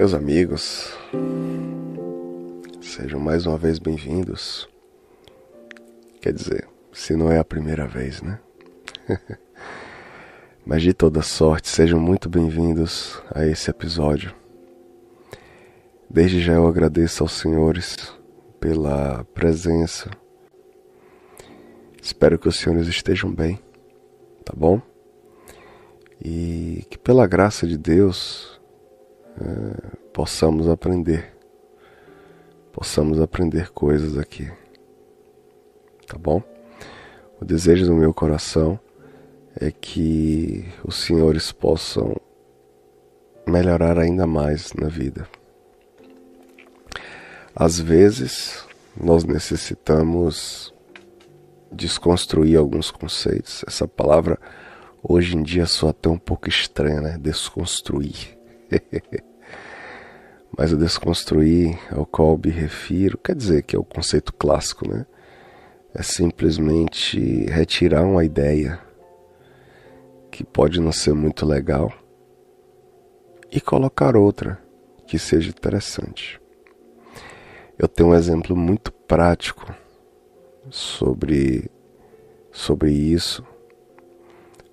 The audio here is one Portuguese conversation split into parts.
Meus amigos, sejam mais uma vez bem-vindos. Quer dizer, se não é a primeira vez, né? Mas de toda sorte, sejam muito bem-vindos a esse episódio. Desde já eu agradeço aos senhores pela presença. Espero que os senhores estejam bem, tá bom? E que pela graça de Deus é, possamos aprender, possamos aprender coisas aqui, tá bom? O desejo do meu coração é que os senhores possam melhorar ainda mais na vida. Às vezes, nós necessitamos desconstruir alguns conceitos. Essa palavra hoje em dia soa até um pouco estranha, né? Desconstruir. Mas o desconstruir ao qual me refiro, quer dizer que é o conceito clássico, né? É simplesmente retirar uma ideia que pode não ser muito legal e colocar outra que seja interessante. Eu tenho um exemplo muito prático sobre sobre isso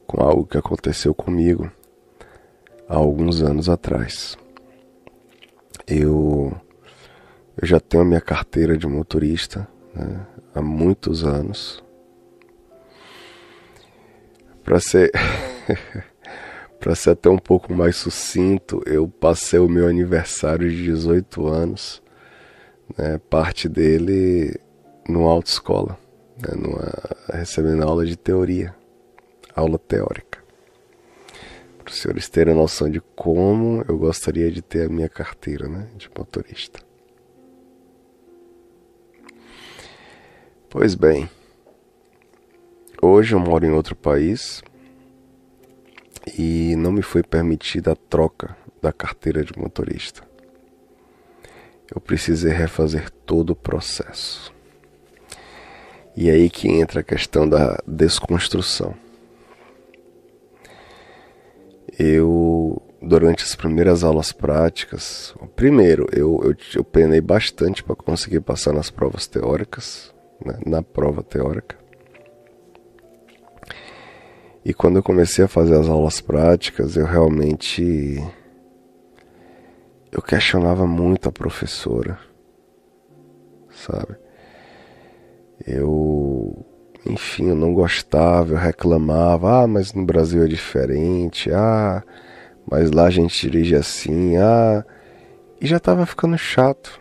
com algo que aconteceu comigo há alguns anos atrás. Eu, eu já tenho a minha carteira de motorista né, há muitos anos. Para ser, para ser até um pouco mais sucinto, eu passei o meu aniversário de 18 anos, né, parte dele numa autoescola, né, numa, recebendo aula de teoria aula teórica. Para os senhores terem noção de como eu gostaria de ter a minha carteira né, de motorista. Pois bem, hoje eu moro em outro país e não me foi permitida a troca da carteira de motorista. Eu precisei refazer todo o processo. E é aí que entra a questão da desconstrução eu durante as primeiras aulas práticas, primeiro eu, eu, eu penei bastante para conseguir passar nas provas teóricas, né, na prova teórica. E quando eu comecei a fazer as aulas práticas, eu realmente eu questionava muito a professora, sabe? Eu enfim, eu não gostava, eu reclamava, ah, mas no Brasil é diferente, ah, mas lá a gente dirige assim, ah, e já estava ficando chato.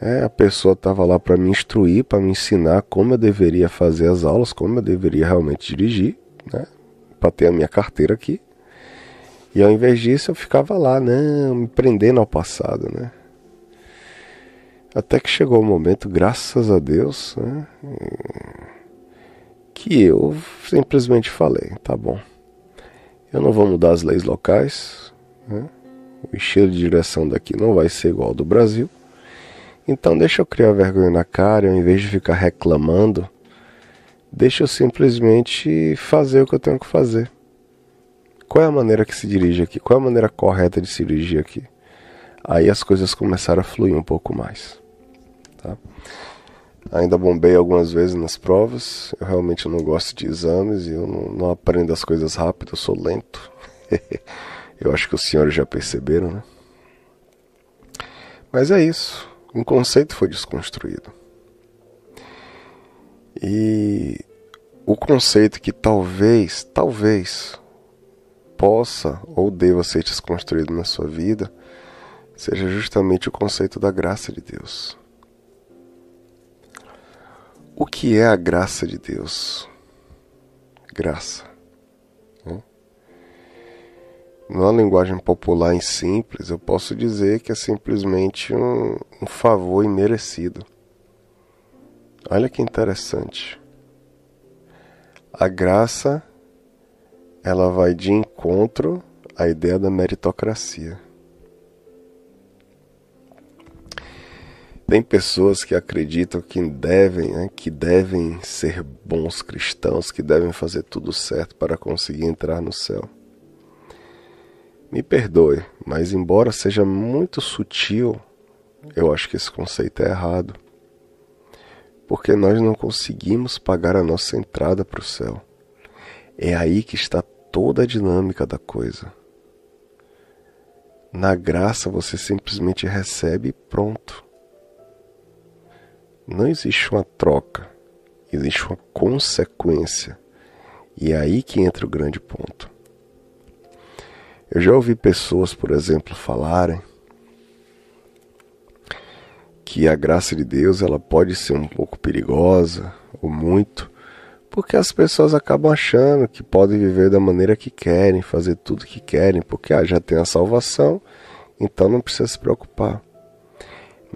É, a pessoa estava lá para me instruir, para me ensinar como eu deveria fazer as aulas, como eu deveria realmente dirigir, né? Para ter a minha carteira aqui. E ao invés disso eu ficava lá, não, me prendendo ao passado, né? Até que chegou o momento, graças a Deus, né, que eu simplesmente falei: tá bom, eu não vou mudar as leis locais, né, o estilo de direção daqui não vai ser igual ao do Brasil, então deixa eu criar vergonha na cara, ao invés de ficar reclamando, deixa eu simplesmente fazer o que eu tenho que fazer. Qual é a maneira que se dirige aqui? Qual é a maneira correta de se dirigir aqui? Aí as coisas começaram a fluir um pouco mais. Tá? Ainda bombei algumas vezes nas provas. Eu realmente não gosto de exames e eu não, não aprendo as coisas rápido, eu sou lento. eu acho que os senhores já perceberam, né? Mas é isso. Um conceito foi desconstruído. E o conceito que talvez, talvez possa ou deva ser desconstruído na sua vida seja justamente o conceito da graça de Deus. O que é a graça de Deus? Graça. Né? Numa linguagem popular e simples, eu posso dizer que é simplesmente um, um favor imerecido. Olha que interessante. A graça ela vai de encontro à ideia da meritocracia. Tem pessoas que acreditam que devem, né, que devem ser bons cristãos, que devem fazer tudo certo para conseguir entrar no céu. Me perdoe, mas embora seja muito sutil, eu acho que esse conceito é errado. Porque nós não conseguimos pagar a nossa entrada para o céu. É aí que está toda a dinâmica da coisa. Na graça você simplesmente recebe e pronto. Não existe uma troca, existe uma consequência. E é aí que entra o grande ponto. Eu já ouvi pessoas, por exemplo, falarem que a graça de Deus ela pode ser um pouco perigosa ou muito, porque as pessoas acabam achando que podem viver da maneira que querem, fazer tudo que querem, porque ah, já tem a salvação, então não precisa se preocupar.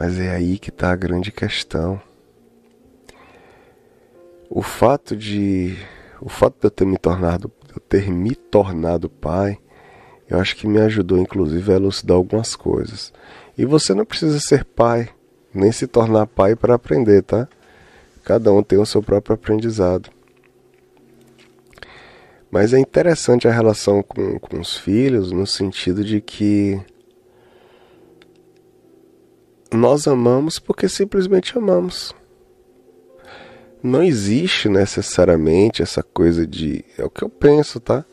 Mas é aí que está a grande questão. O fato de o fato de eu ter me tornado eu ter me tornado pai eu acho que me ajudou, inclusive, a elucidar algumas coisas. E você não precisa ser pai, nem se tornar pai para aprender, tá? Cada um tem o seu próprio aprendizado. Mas é interessante a relação com, com os filhos, no sentido de que nós amamos porque simplesmente amamos. Não existe necessariamente essa coisa de. É o que eu penso, tá?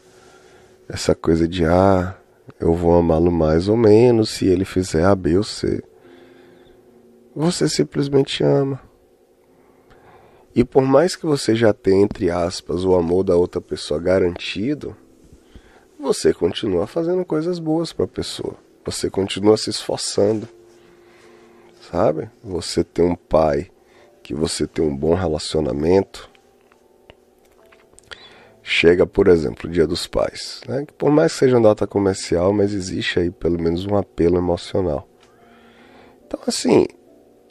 essa coisa de ah, eu vou amá-lo mais ou menos se ele fizer A, B ou C. Você simplesmente ama. E por mais que você já tenha, entre aspas, o amor da outra pessoa garantido, você continua fazendo coisas boas para a pessoa. Você continua se esforçando. Sabe? Você tem um pai que você tem um bom relacionamento, chega, por exemplo, o Dia dos Pais, né? que por mais que seja uma data comercial, mas existe aí pelo menos um apelo emocional. Então, assim,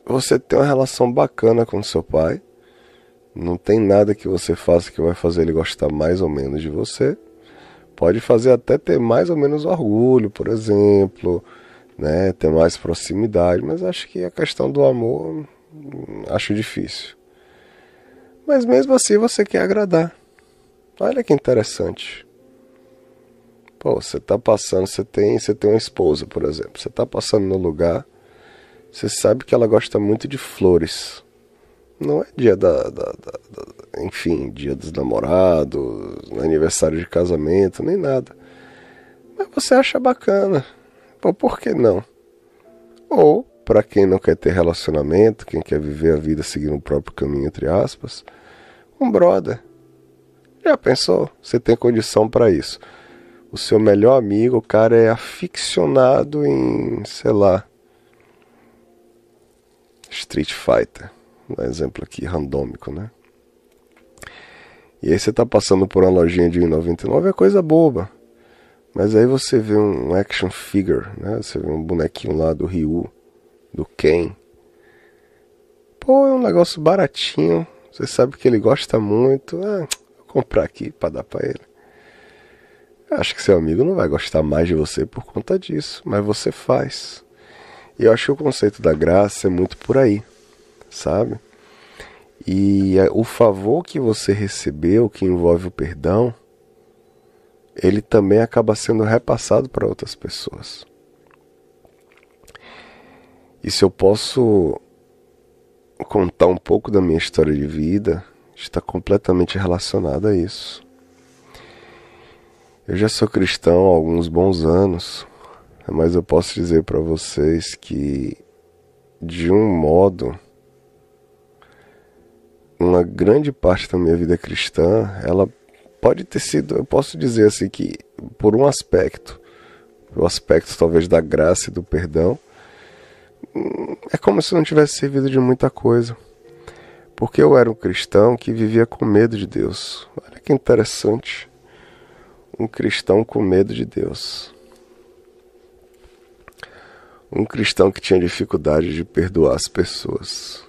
você tem uma relação bacana com seu pai, não tem nada que você faça que vai fazer ele gostar mais ou menos de você. Pode fazer até ter mais ou menos orgulho, por exemplo, né? ter mais proximidade, mas acho que a questão do amor hum, acho difícil. Mas mesmo assim você quer agradar. Olha que interessante. Pô, você tá passando, você tem, você tem uma esposa, por exemplo. Você tá passando no lugar, você sabe que ela gosta muito de flores. Não é dia da, da, da, da enfim, dia dos namorados, aniversário de casamento, nem nada. Mas você acha bacana. Pô, por que não? Ou, para quem não quer ter relacionamento, quem quer viver a vida seguindo o próprio caminho, entre aspas, um brother. Já pensou? Você tem condição para isso. O seu melhor amigo, o cara é aficionado em, sei lá, Street Fighter. Um exemplo aqui randômico, né? E aí você tá passando por uma lojinha de 1,99 é coisa boba. Mas aí você vê um action figure, né? Você vê um bonequinho lá do Ryu, do Ken. Pô, é um negócio baratinho. Você sabe que ele gosta muito. Ah, comprar aqui para dar para ele. Acho que seu amigo não vai gostar mais de você por conta disso, mas você faz. E eu acho que o conceito da graça é muito por aí, sabe? E o favor que você recebeu, que envolve o perdão, ele também acaba sendo repassado para outras pessoas. E se eu posso contar um pouco da minha história de vida, está completamente relacionada a isso. Eu já sou cristão há alguns bons anos, mas eu posso dizer para vocês que, de um modo, uma grande parte da minha vida cristã, ela pode ter sido, eu posso dizer assim que, por um aspecto, o aspecto talvez da graça e do perdão, hum, é como se não tivesse servido de muita coisa. Porque eu era um cristão que vivia com medo de Deus. Olha que interessante. Um cristão com medo de Deus. Um cristão que tinha dificuldade de perdoar as pessoas.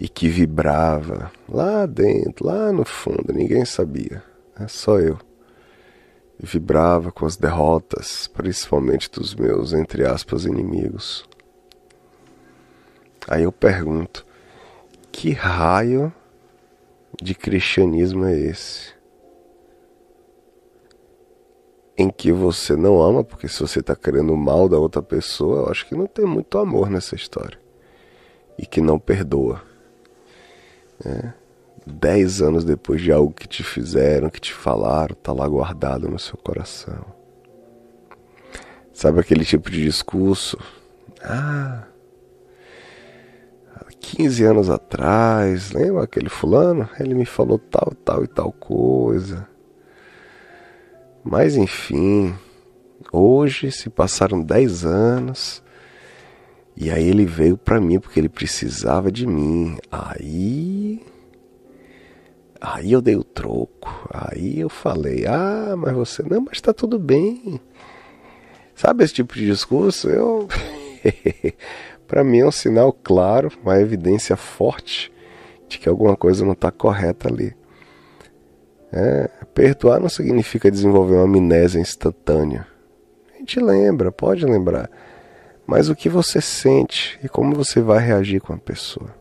E que vibrava lá dentro, lá no fundo, ninguém sabia. É só eu. vibrava com as derrotas, principalmente dos meus, entre aspas, inimigos. Aí eu pergunto: que raio de cristianismo é esse? em que você não ama, porque se você está querendo o mal da outra pessoa, eu acho que não tem muito amor nessa história. E que não perdoa. É. Dez anos depois de algo que te fizeram, que te falaram, tá lá guardado no seu coração. Sabe aquele tipo de discurso? Ah, 15 anos atrás, lembra aquele fulano? Ele me falou tal, tal e tal coisa. Mas enfim, hoje se passaram 10 anos e aí ele veio para mim porque ele precisava de mim. Aí aí eu dei o troco. Aí eu falei: "Ah, mas você não, mas tá tudo bem". Sabe esse tipo de discurso? Eu para mim é um sinal claro, uma evidência forte de que alguma coisa não está correta ali. É, perdoar não significa desenvolver uma amnésia instantânea. A gente lembra, pode lembrar. Mas o que você sente e como você vai reagir com a pessoa.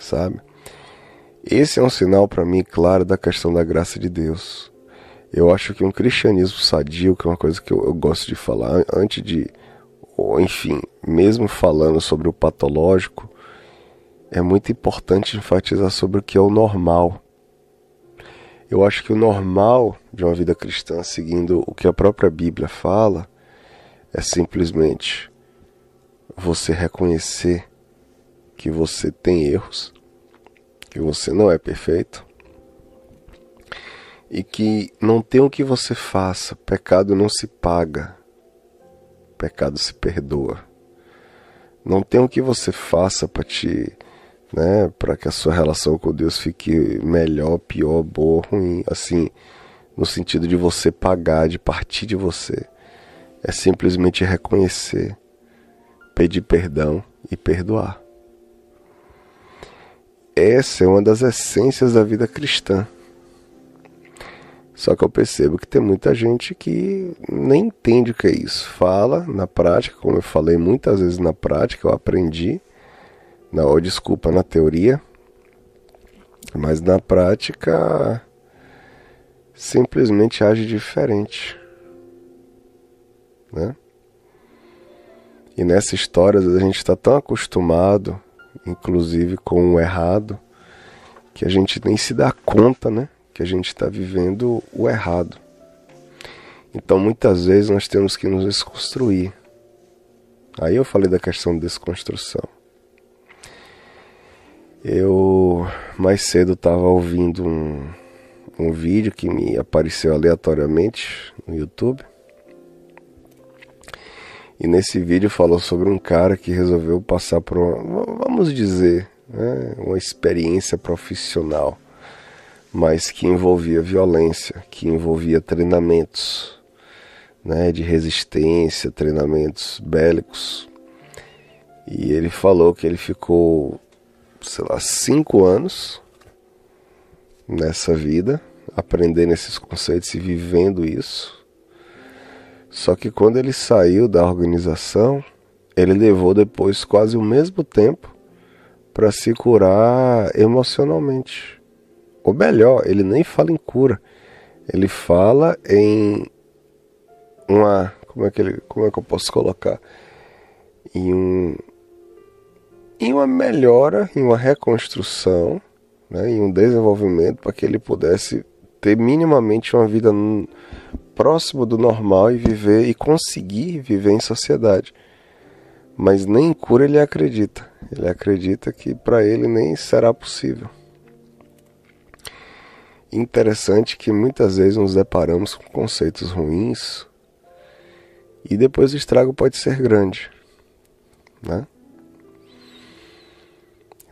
Sabe? Esse é um sinal para mim claro da questão da graça de Deus. Eu acho que um cristianismo sadio, que é uma coisa que eu, eu gosto de falar, antes de, ou enfim, mesmo falando sobre o patológico, é muito importante enfatizar sobre o que é o normal. Eu acho que o normal de uma vida cristã, seguindo o que a própria Bíblia fala, é simplesmente você reconhecer que você tem erros, que você não é perfeito e que não tem o que você faça, pecado não se paga, pecado se perdoa. Não tem o que você faça para te né, para que a sua relação com Deus fique melhor, pior, boa, ruim, assim, no sentido de você pagar, de partir de você. É simplesmente reconhecer, pedir perdão e perdoar. Essa é uma das essências da vida cristã. Só que eu percebo que tem muita gente que nem entende o que é isso. Fala na prática, como eu falei muitas vezes na prática, eu aprendi não, desculpa, na teoria, mas na prática simplesmente age diferente, né? E nessa história a gente está tão acostumado, inclusive com o errado, que a gente nem se dá conta, né? Que a gente está vivendo o errado. Então muitas vezes nós temos que nos desconstruir. Aí eu falei da questão de desconstrução. Eu mais cedo estava ouvindo um, um vídeo que me apareceu aleatoriamente no YouTube. E nesse vídeo falou sobre um cara que resolveu passar por uma, vamos dizer, né, uma experiência profissional, mas que envolvia violência, que envolvia treinamentos né, de resistência, treinamentos bélicos. E ele falou que ele ficou sei lá, cinco anos nessa vida, aprendendo esses conceitos e vivendo isso. Só que quando ele saiu da organização, ele levou depois quase o mesmo tempo para se curar emocionalmente. Ou melhor, ele nem fala em cura. Ele fala em uma, como é que ele, como é que eu posso colocar? Em um em uma melhora, em uma reconstrução, né, em um desenvolvimento para que ele pudesse ter minimamente uma vida próximo do normal e viver e conseguir viver em sociedade. Mas nem em cura ele acredita. Ele acredita que para ele nem será possível. Interessante que muitas vezes nos deparamos com conceitos ruins e depois o estrago pode ser grande, né?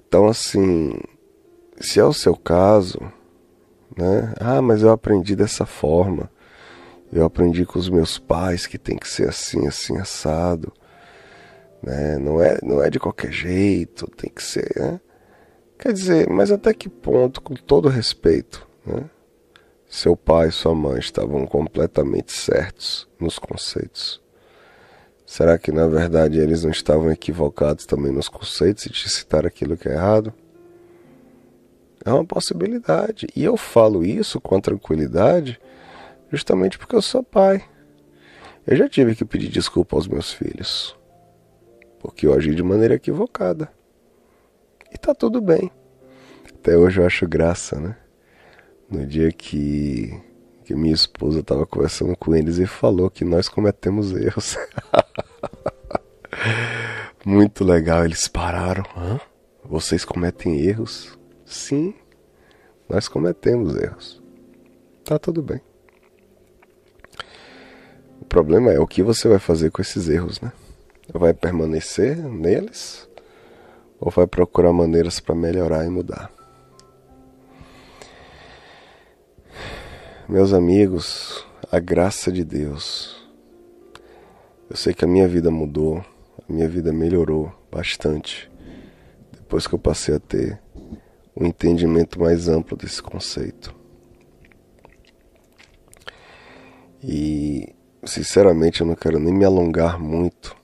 Então, assim, se é o seu caso, né? Ah, mas eu aprendi dessa forma. Eu aprendi com os meus pais que tem que ser assim, assim, assado. Né? Não, é, não é de qualquer jeito, tem que ser. Né? Quer dizer, mas até que ponto, com todo respeito, né? seu pai e sua mãe estavam completamente certos nos conceitos? Será que na verdade eles não estavam equivocados também nos conceitos e te citar aquilo que é errado? É uma possibilidade. E eu falo isso com tranquilidade Justamente porque eu sou pai. Eu já tive que pedir desculpa aos meus filhos. Porque eu agi de maneira equivocada. E tá tudo bem. Até hoje eu acho graça, né? No dia que, que minha esposa estava conversando com eles e falou que nós cometemos erros. Muito legal, eles pararam. Hã? Vocês cometem erros? Sim, nós cometemos erros. Tá tudo bem. Problema é o que você vai fazer com esses erros, né? Vai permanecer neles ou vai procurar maneiras para melhorar e mudar? Meus amigos, a graça de Deus. Eu sei que a minha vida mudou, a minha vida melhorou bastante depois que eu passei a ter um entendimento mais amplo desse conceito. E, sinceramente, eu não quero nem me alongar muito.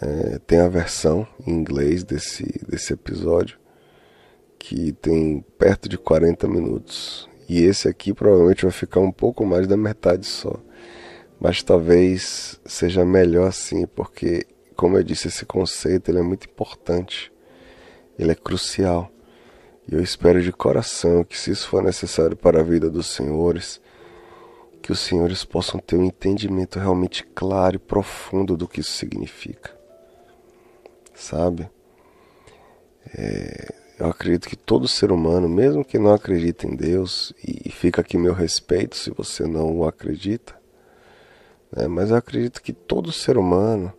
É, tem a versão em inglês desse, desse episódio que tem perto de 40 minutos. E esse aqui provavelmente vai ficar um pouco mais da metade só. Mas talvez seja melhor assim, porque, como eu disse, esse conceito ele é muito importante. Ele é crucial. E eu espero de coração que, se isso for necessário para a vida dos senhores, que os senhores possam ter um entendimento realmente claro e profundo do que isso significa. Sabe? É, eu acredito que todo ser humano, mesmo que não acredite em Deus, e fica aqui meu respeito se você não acredita, né? mas eu acredito que todo ser humano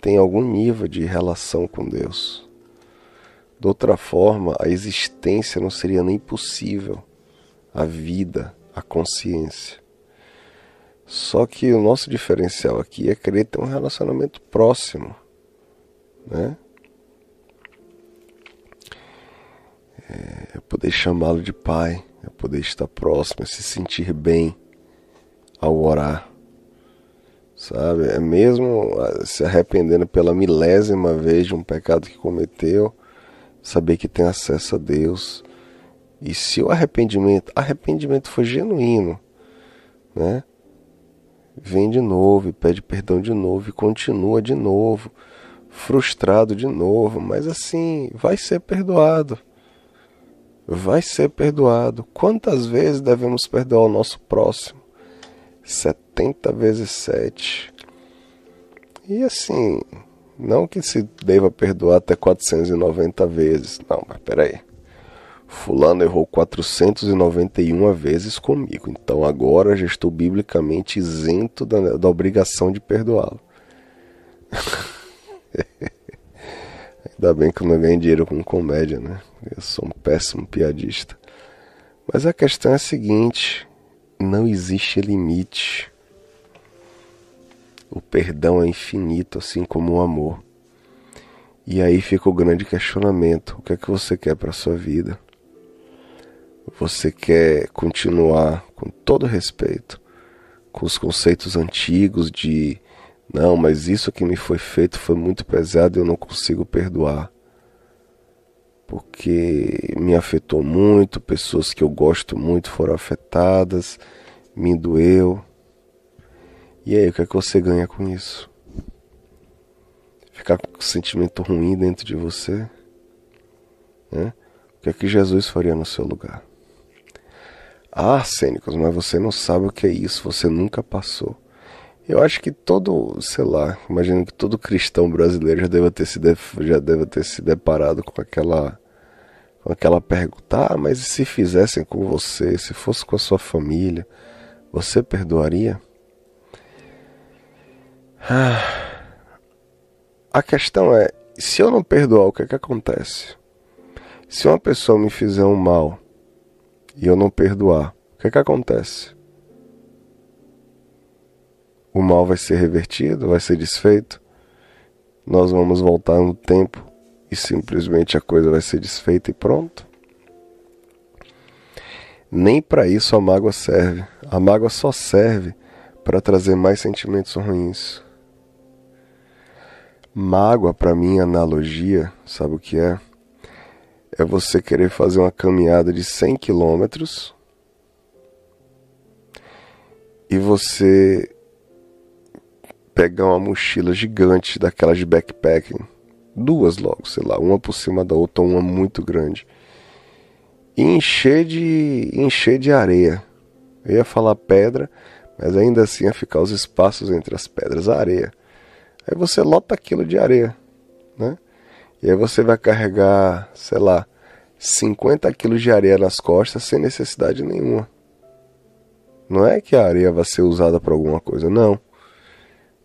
tem algum nível de relação com Deus. De outra forma, a existência não seria nem possível, a vida, a consciência. Só que o nosso diferencial aqui é querer ter um relacionamento próximo, né? é poder chamá-lo de pai, é poder estar próximo, é se sentir bem ao orar, sabe? É mesmo ah, se arrependendo pela milésima vez de um pecado que cometeu, saber que tem acesso a Deus. E se o arrependimento, arrependimento foi genuíno, né? Vem de novo e pede perdão de novo e continua de novo, frustrado de novo, mas assim, vai ser perdoado vai ser perdoado. Quantas vezes devemos perdoar o nosso próximo? 70 vezes 7. E assim, não que se deva perdoar até 490 vezes. Não, mas peraí. Fulano errou 491 vezes comigo. Então agora já estou biblicamente isento da, da obrigação de perdoá-lo. Ainda bem que eu não ganho dinheiro com comédia, né? Eu sou um péssimo piadista. Mas a questão é a seguinte: não existe limite. O perdão é infinito, assim como o amor. E aí fica o grande questionamento: o que é que você quer para sua vida? Você quer continuar com todo respeito com os conceitos antigos de não, mas isso que me foi feito foi muito pesado e eu não consigo perdoar. Porque me afetou muito, pessoas que eu gosto muito foram afetadas, me doeu. E aí, o que é que você ganha com isso? Ficar com um sentimento ruim dentro de você? Né? O que é que Jesus faria no seu lugar? Ah, Cênicos, mas você não sabe o que é isso, você nunca passou. Eu acho que todo, sei lá, imagino que todo cristão brasileiro já deve ter se, já deve ter se deparado com aquela, com aquela pergunta: ah, mas e se fizessem com você, se fosse com a sua família, você perdoaria? Ah, a questão é: se eu não perdoar, o que é que acontece? Se uma pessoa me fizer um mal e eu não perdoar, o que é que acontece? o mal vai ser revertido, vai ser desfeito. Nós vamos voltar no tempo e simplesmente a coisa vai ser desfeita e pronto. Nem para isso a mágoa serve. A mágoa só serve para trazer mais sentimentos ruins. Mágoa, para mim, analogia, sabe o que é? É você querer fazer uma caminhada de 100 quilômetros e você pegar uma mochila gigante daquelas de backpacking, duas logo, sei lá, uma por cima da outra, uma muito grande, e encher de encher de areia. Eu ia falar pedra, mas ainda assim ia ficar os espaços entre as pedras, a areia. Aí você lota aquilo de areia, né? E aí você vai carregar, sei lá, 50 quilos de areia nas costas sem necessidade nenhuma. Não é que a areia vai ser usada para alguma coisa, não.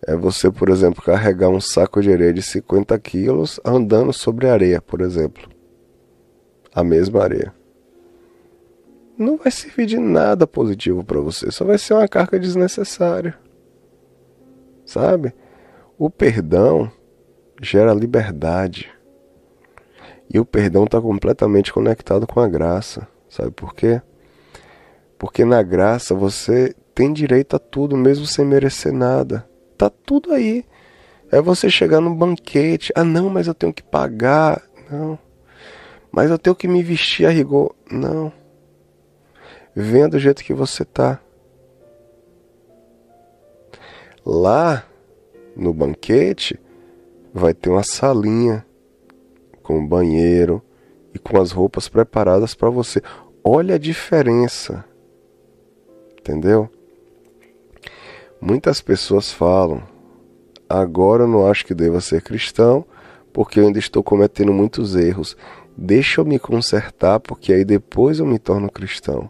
É você, por exemplo, carregar um saco de areia de 50 quilos andando sobre areia, por exemplo. A mesma areia. Não vai servir de nada positivo para você, só vai ser uma carga desnecessária. Sabe? O perdão gera liberdade. E o perdão está completamente conectado com a graça. Sabe por quê? Porque na graça você tem direito a tudo, mesmo sem merecer nada. Tá tudo aí. É você chegar no banquete. Ah, não, mas eu tenho que pagar. Não. Mas eu tenho que me vestir a rigor. Não. Venha do jeito que você tá. Lá no banquete vai ter uma salinha com banheiro e com as roupas preparadas para você. Olha a diferença entendeu? Muitas pessoas falam: agora eu não acho que deva ser cristão, porque eu ainda estou cometendo muitos erros. Deixa eu me consertar, porque aí depois eu me torno cristão.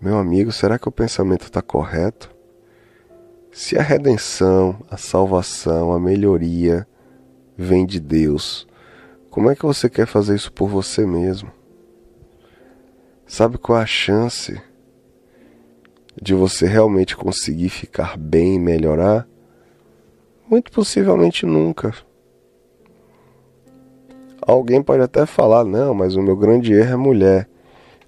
Meu amigo, será que o pensamento está correto? Se a redenção, a salvação, a melhoria vem de Deus, como é que você quer fazer isso por você mesmo? Sabe qual é a chance de você realmente conseguir ficar bem e melhorar? Muito possivelmente nunca. Alguém pode até falar, não, mas o meu grande erro é mulher.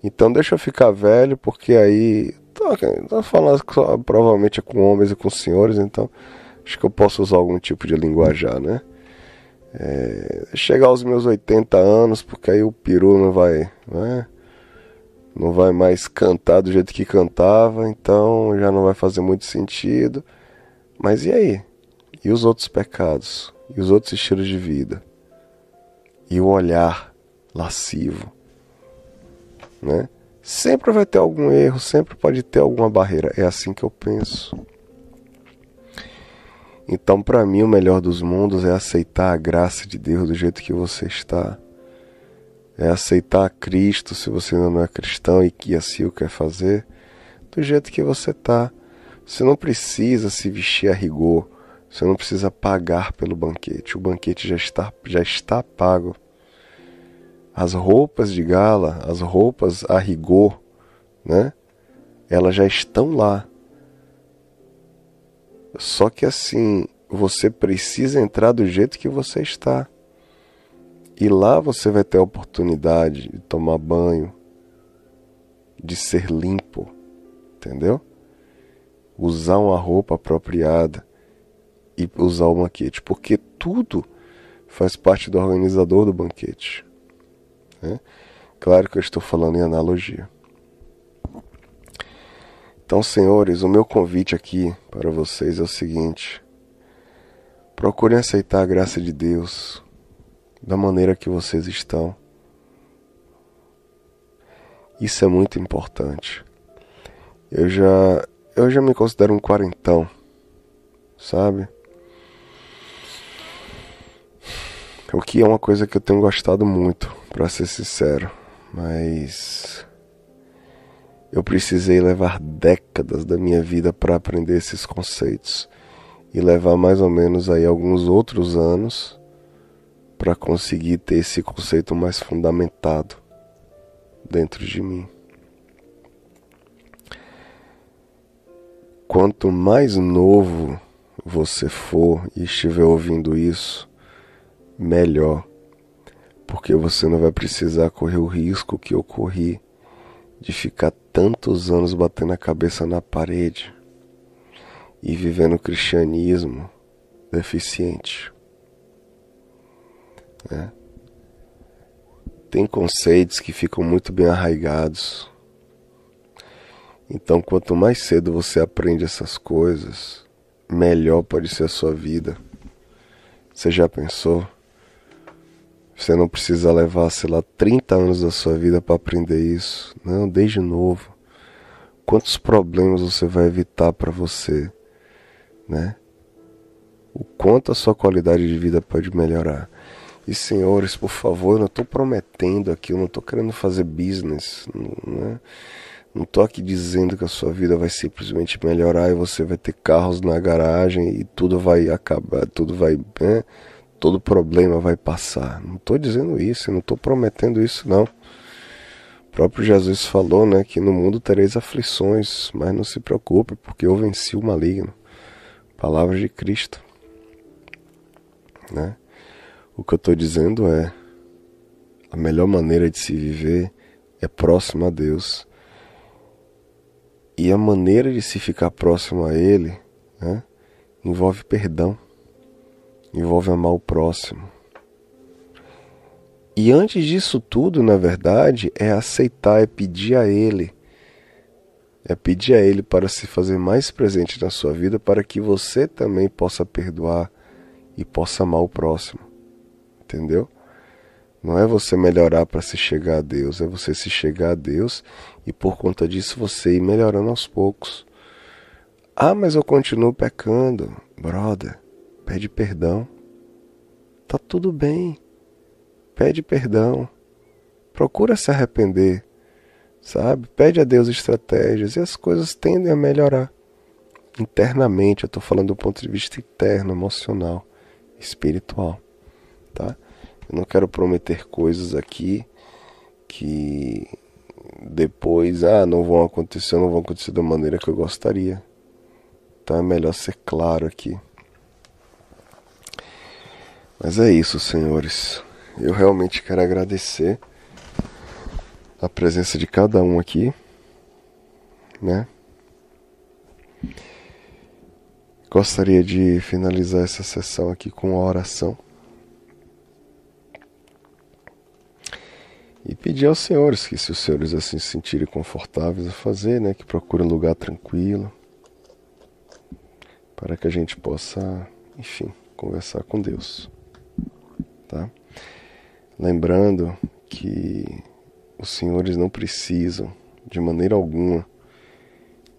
Então deixa eu ficar velho, porque aí. Tô, falando só, provavelmente é com homens e com senhores, então acho que eu posso usar algum tipo de linguajar, né? É, chegar aos meus 80 anos, porque aí o peru não vai. Né? não vai mais cantar do jeito que cantava, então já não vai fazer muito sentido. Mas e aí? E os outros pecados? E os outros estilos de vida? E o olhar lascivo? Né? Sempre vai ter algum erro, sempre pode ter alguma barreira. É assim que eu penso. Então, para mim, o melhor dos mundos é aceitar a graça de Deus do jeito que você está é aceitar Cristo se você ainda não é cristão e que assim o quer fazer, do jeito que você tá. Você não precisa se vestir a rigor, você não precisa pagar pelo banquete. O banquete já está, já está pago. As roupas de gala, as roupas a rigor, né? Elas já estão lá. Só que assim, você precisa entrar do jeito que você está. E lá você vai ter a oportunidade de tomar banho, de ser limpo, entendeu? Usar uma roupa apropriada e usar o banquete, porque tudo faz parte do organizador do banquete. Né? Claro que eu estou falando em analogia. Então, senhores, o meu convite aqui para vocês é o seguinte: procurem aceitar a graça de Deus da maneira que vocês estão. Isso é muito importante. Eu já eu já me considero um quarentão, sabe? O que é uma coisa que eu tenho gostado muito, para ser sincero, mas eu precisei levar décadas da minha vida para aprender esses conceitos e levar mais ou menos aí alguns outros anos para conseguir ter esse conceito mais fundamentado dentro de mim. Quanto mais novo você for e estiver ouvindo isso, melhor, porque você não vai precisar correr o risco que eu corri de ficar tantos anos batendo a cabeça na parede e vivendo o cristianismo deficiente. Né? Tem conceitos que ficam muito bem arraigados. Então, quanto mais cedo você aprende essas coisas, melhor pode ser a sua vida. Você já pensou? Você não precisa levar, sei lá, 30 anos da sua vida para aprender isso. Não, desde novo. Quantos problemas você vai evitar para você, né? O quanto a sua qualidade de vida pode melhorar. E senhores, por favor, eu não estou prometendo aqui, eu não estou querendo fazer business, né? Não estou aqui dizendo que a sua vida vai simplesmente melhorar e você vai ter carros na garagem e tudo vai acabar, tudo vai, né? Todo problema vai passar. Não estou dizendo isso, não estou prometendo isso não. O próprio Jesus falou, né, que no mundo tereis aflições, mas não se preocupe, porque eu venci o maligno. Palavras de Cristo, né? O que eu estou dizendo é a melhor maneira de se viver é próximo a Deus e a maneira de se ficar próximo a Ele né, envolve perdão, envolve amar o próximo. E antes disso tudo, na verdade, é aceitar, é pedir a Ele. É pedir a Ele para se fazer mais presente na sua vida, para que você também possa perdoar e possa amar o próximo. Entendeu? Não é você melhorar para se chegar a Deus, é você se chegar a Deus e por conta disso você ir melhorando aos poucos. Ah, mas eu continuo pecando. Brother, pede perdão. Tá tudo bem. Pede perdão. Procura se arrepender. Sabe? Pede a Deus estratégias e as coisas tendem a melhorar. Internamente, eu estou falando do ponto de vista interno, emocional, espiritual. Tá? Eu não quero prometer coisas aqui que depois, ah, não vão acontecer, não vão acontecer da maneira que eu gostaria. Então é melhor ser claro aqui. Mas é isso, senhores. Eu realmente quero agradecer a presença de cada um aqui, né? Gostaria de finalizar essa sessão aqui com uma oração. E pedir aos senhores que, se os senhores assim se sentirem confortáveis a fazer, né, que procurem um lugar tranquilo, para que a gente possa, enfim, conversar com Deus. Tá? Lembrando que os senhores não precisam, de maneira alguma,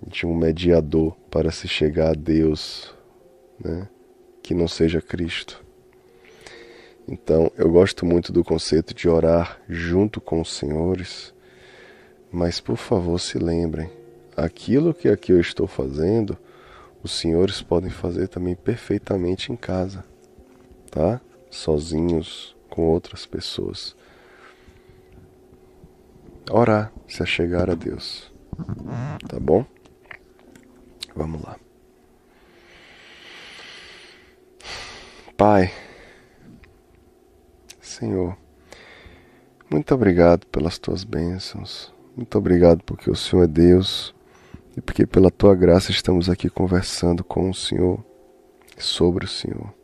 de um mediador para se chegar a Deus, né, que não seja Cristo. Então, eu gosto muito do conceito de orar junto com os senhores, mas por favor se lembrem, aquilo que aqui eu estou fazendo, os senhores podem fazer também perfeitamente em casa, tá? Sozinhos, com outras pessoas. Orar, se achegar a Deus. Tá bom? Vamos lá. Pai, Senhor, muito obrigado pelas tuas bênçãos. Muito obrigado porque o Senhor é Deus e porque pela tua graça estamos aqui conversando com o Senhor sobre o Senhor.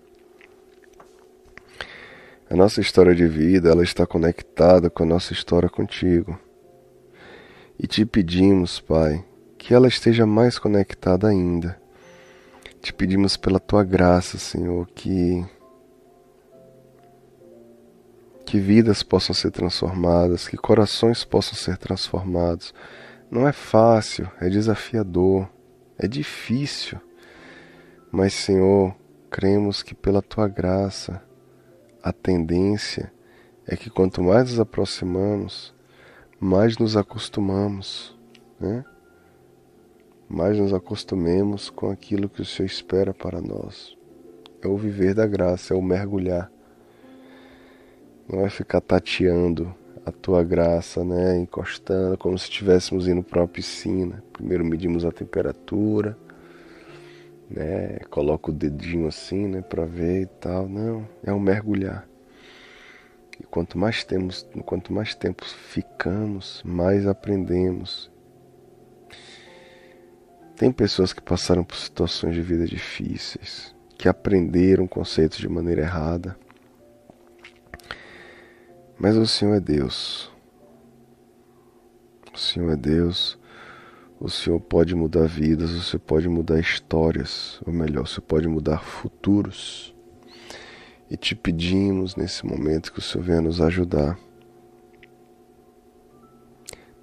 A nossa história de vida, ela está conectada com a nossa história contigo. E te pedimos, Pai, que ela esteja mais conectada ainda. Te pedimos pela tua graça, Senhor, que que vidas possam ser transformadas, que corações possam ser transformados. Não é fácil, é desafiador, é difícil, mas, Senhor, cremos que pela tua graça, a tendência é que quanto mais nos aproximamos, mais nos acostumamos, né? mais nos acostumemos com aquilo que o Senhor espera para nós. É o viver da graça, é o mergulhar não é ficar tateando a tua graça, né? Encostando, como se estivéssemos indo para uma piscina. Primeiro medimos a temperatura, né? Coloca o dedinho assim, né? Para ver e tal. Não, é um mergulhar. E quanto mais temos, quanto mais tempo ficamos, mais aprendemos. Tem pessoas que passaram por situações de vida difíceis, que aprenderam conceitos de maneira errada mas o Senhor é Deus. O Senhor é Deus. O Senhor pode mudar vidas, o Senhor pode mudar histórias, ou melhor, o Senhor pode mudar futuros. E te pedimos nesse momento que o Senhor venha nos ajudar.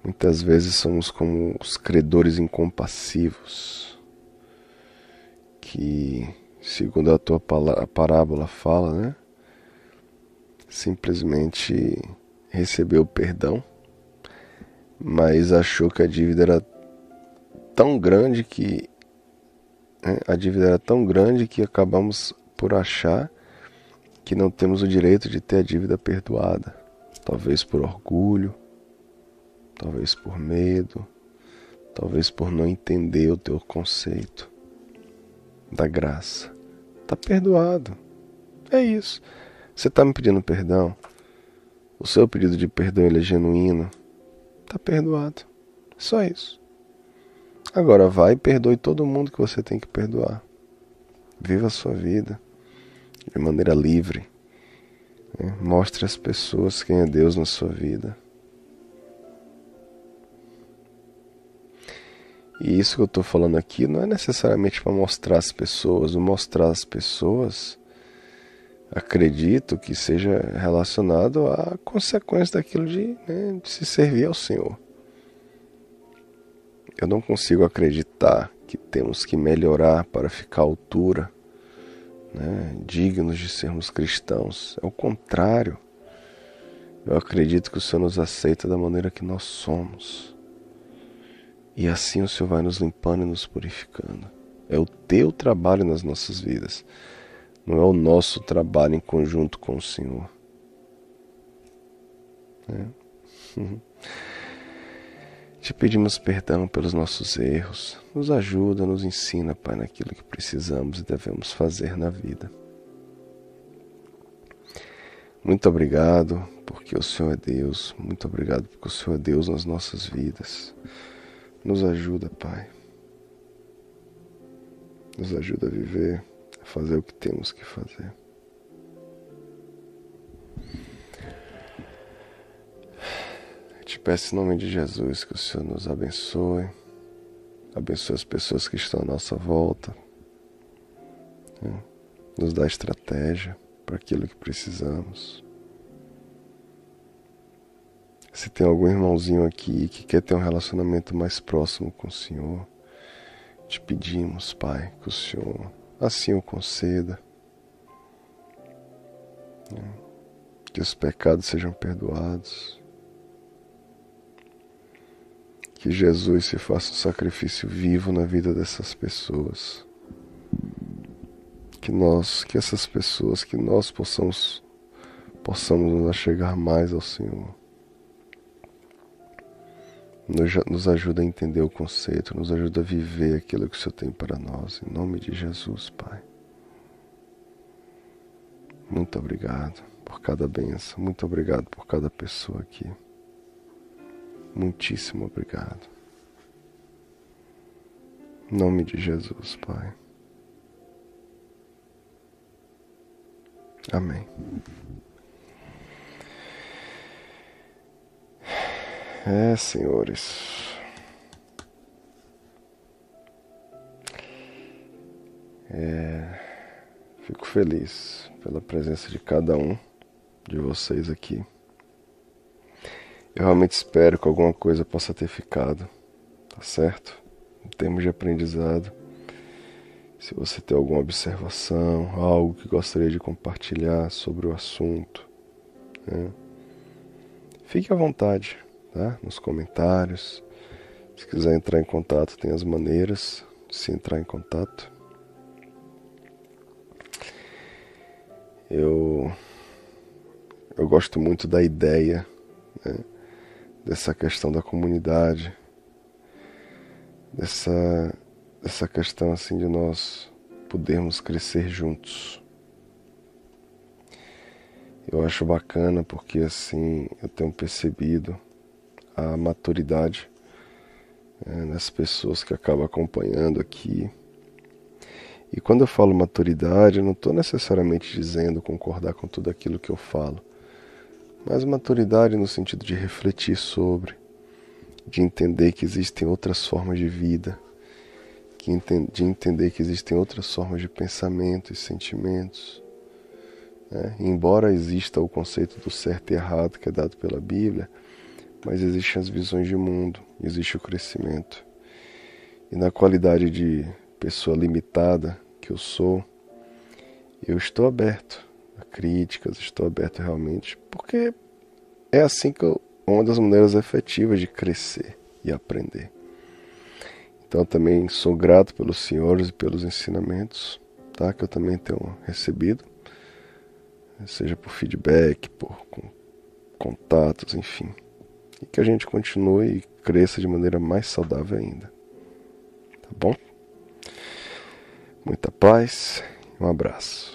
Muitas vezes somos como os credores incompassivos, que, segundo a tua parábola fala, né? Simplesmente recebeu perdão, mas achou que a dívida era tão grande que né, a dívida era tão grande que acabamos por achar que não temos o direito de ter a dívida perdoada, talvez por orgulho, talvez por medo, talvez por não entender o teu conceito da graça. Está perdoado. É isso. Você está me pedindo perdão. O seu pedido de perdão é genuíno. Está perdoado. Só isso. Agora vai e perdoe todo mundo que você tem que perdoar. Viva a sua vida de maneira livre. Né? Mostre às pessoas quem é Deus na sua vida. E isso que eu estou falando aqui não é necessariamente para mostrar às pessoas. O mostrar às pessoas, acredito que seja relacionado à consequência daquilo de, né, de se servir ao Senhor. Eu não consigo acreditar que temos que melhorar para ficar à altura, né, dignos de sermos cristãos. É o contrário. Eu acredito que o Senhor nos aceita da maneira que nós somos. E assim o Senhor vai nos limpando e nos purificando. É o teu trabalho nas nossas vidas. Não é o nosso trabalho em conjunto com o Senhor. É. Te pedimos perdão pelos nossos erros. Nos ajuda, nos ensina, Pai, naquilo que precisamos e devemos fazer na vida. Muito obrigado porque o Senhor é Deus. Muito obrigado porque o Senhor é Deus nas nossas vidas. Nos ajuda, Pai. Nos ajuda a viver, a fazer o que temos que fazer. Te peço em nome de Jesus que o Senhor nos abençoe, abençoe as pessoas que estão à nossa volta, né? nos dá estratégia para aquilo que precisamos. Se tem algum irmãozinho aqui que quer ter um relacionamento mais próximo com o Senhor, te pedimos, Pai, que o Senhor assim o conceda. Né? Que os pecados sejam perdoados. Que Jesus se faça um sacrifício vivo na vida dessas pessoas. Que nós, que essas pessoas, que nós possamos possamos nos chegar mais ao Senhor nos ajuda a entender o conceito, nos ajuda a viver aquilo que o Senhor tem para nós. Em nome de Jesus, Pai. Muito obrigado por cada benção. Muito obrigado por cada pessoa aqui. Muitíssimo obrigado. Em nome de Jesus, Pai. Amém. É, senhores. É, fico feliz pela presença de cada um de vocês aqui. Eu realmente espero que alguma coisa possa ter ficado, tá certo? Em termos de aprendizado. Se você tem alguma observação, algo que gostaria de compartilhar sobre o assunto, né? fique à vontade tá? nos comentários. Se quiser entrar em contato, tem as maneiras de se entrar em contato. Eu, eu gosto muito da ideia né, dessa questão da comunidade, dessa, dessa questão assim de nós podermos crescer juntos. Eu acho bacana porque assim eu tenho percebido a maturidade é, nas pessoas que acabam acompanhando aqui. E quando eu falo maturidade, eu não estou necessariamente dizendo concordar com tudo aquilo que eu falo, mas maturidade no sentido de refletir sobre de entender que existem outras formas de vida, de entender que existem outras formas de pensamento e sentimentos. Né? Embora exista o conceito do certo e errado que é dado pela Bíblia, mas existem as visões de mundo, existe o crescimento. E na qualidade de pessoa limitada que eu sou, eu estou aberto críticas, estou aberto realmente, porque é assim que eu, uma das maneiras efetivas de crescer e aprender. Então também sou grato pelos senhores e pelos ensinamentos, tá? Que eu também tenho recebido, seja por feedback, por contatos, enfim. E que a gente continue e cresça de maneira mais saudável ainda. Tá bom? Muita paz, um abraço.